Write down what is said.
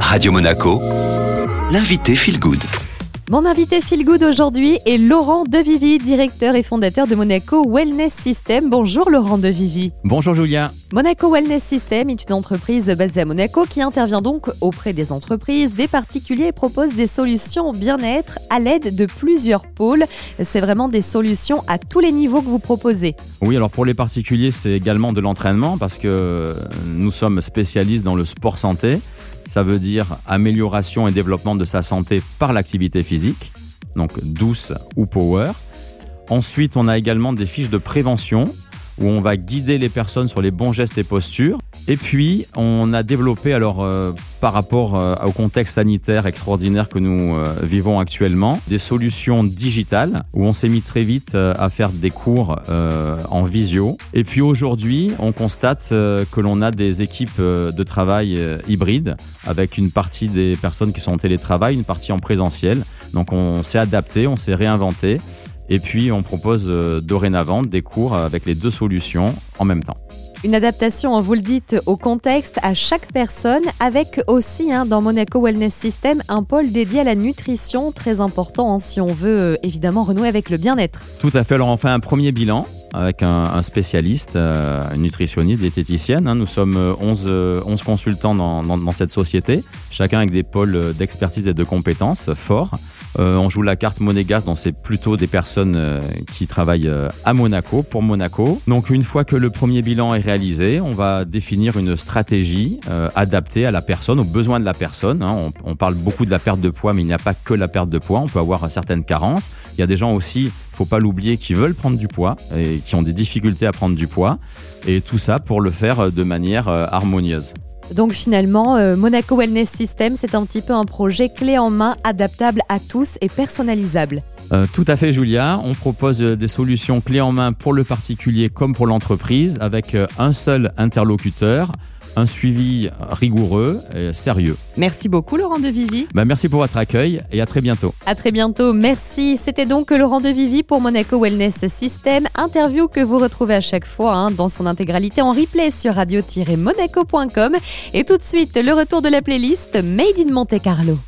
Radio Monaco, l'invité Feel Good. Mon invité Feel Good aujourd'hui est Laurent Devivi, directeur et fondateur de Monaco Wellness System. Bonjour Laurent Devivi. Bonjour Julia. Monaco Wellness System est une entreprise basée à Monaco qui intervient donc auprès des entreprises, des particuliers et propose des solutions bien-être à l'aide de plusieurs pôles. C'est vraiment des solutions à tous les niveaux que vous proposez. Oui, alors pour les particuliers, c'est également de l'entraînement parce que nous sommes spécialistes dans le sport santé. Ça veut dire amélioration et développement de sa santé par l'activité physique, donc douce ou power. Ensuite, on a également des fiches de prévention où on va guider les personnes sur les bons gestes et postures. Et puis, on a développé, alors euh, par rapport euh, au contexte sanitaire extraordinaire que nous euh, vivons actuellement, des solutions digitales où on s'est mis très vite à faire des cours en visio. Et puis aujourd'hui, on constate que l'on a des équipes de travail hybrides avec une partie des personnes qui sont en télétravail, une partie en présentiel. Donc on s'est adapté, on s'est réinventé. Et puis, on propose euh, dorénavant des cours avec les deux solutions en même temps. Une adaptation, vous le dites, au contexte, à chaque personne, avec aussi hein, dans Monaco Wellness System un pôle dédié à la nutrition, très important hein, si on veut euh, évidemment renouer avec le bien-être. Tout à fait, alors on fait un premier bilan avec un, spécialiste, euh, une nutritionniste, diététicienne. Hein. Nous sommes 11, 11 consultants dans, dans, cette société, chacun avec des pôles d'expertise et de compétences forts. Euh, on joue la carte monégasque, donc c'est plutôt des personnes euh, qui travaillent euh, à Monaco, pour Monaco. Donc une fois que le premier bilan est réalisé, on va définir une stratégie adaptée à la personne, aux besoins de la personne. Hein. On, on, parle beaucoup de la perte de poids, mais il n'y a pas que la perte de poids. On peut avoir certaines carences. Il y a des gens aussi, faut pas l'oublier, qui veulent prendre du poids et qui ont des difficultés à prendre du poids. Et tout ça pour le faire de manière harmonieuse. Donc finalement, euh, Monaco Wellness System, c'est un petit peu un projet clé en main, adaptable à tous et personnalisable. Euh, tout à fait, Julia. On propose euh, des solutions clés en main pour le particulier comme pour l'entreprise, avec un seul interlocuteur un suivi rigoureux et sérieux. Merci beaucoup Laurent de Vivi. Ben, merci pour votre accueil et à très bientôt. À très bientôt, merci. C'était donc Laurent de Vivi pour Monaco Wellness System, interview que vous retrouvez à chaque fois hein, dans son intégralité en replay sur radio-monaco.com. Et tout de suite, le retour de la playlist Made in Monte Carlo.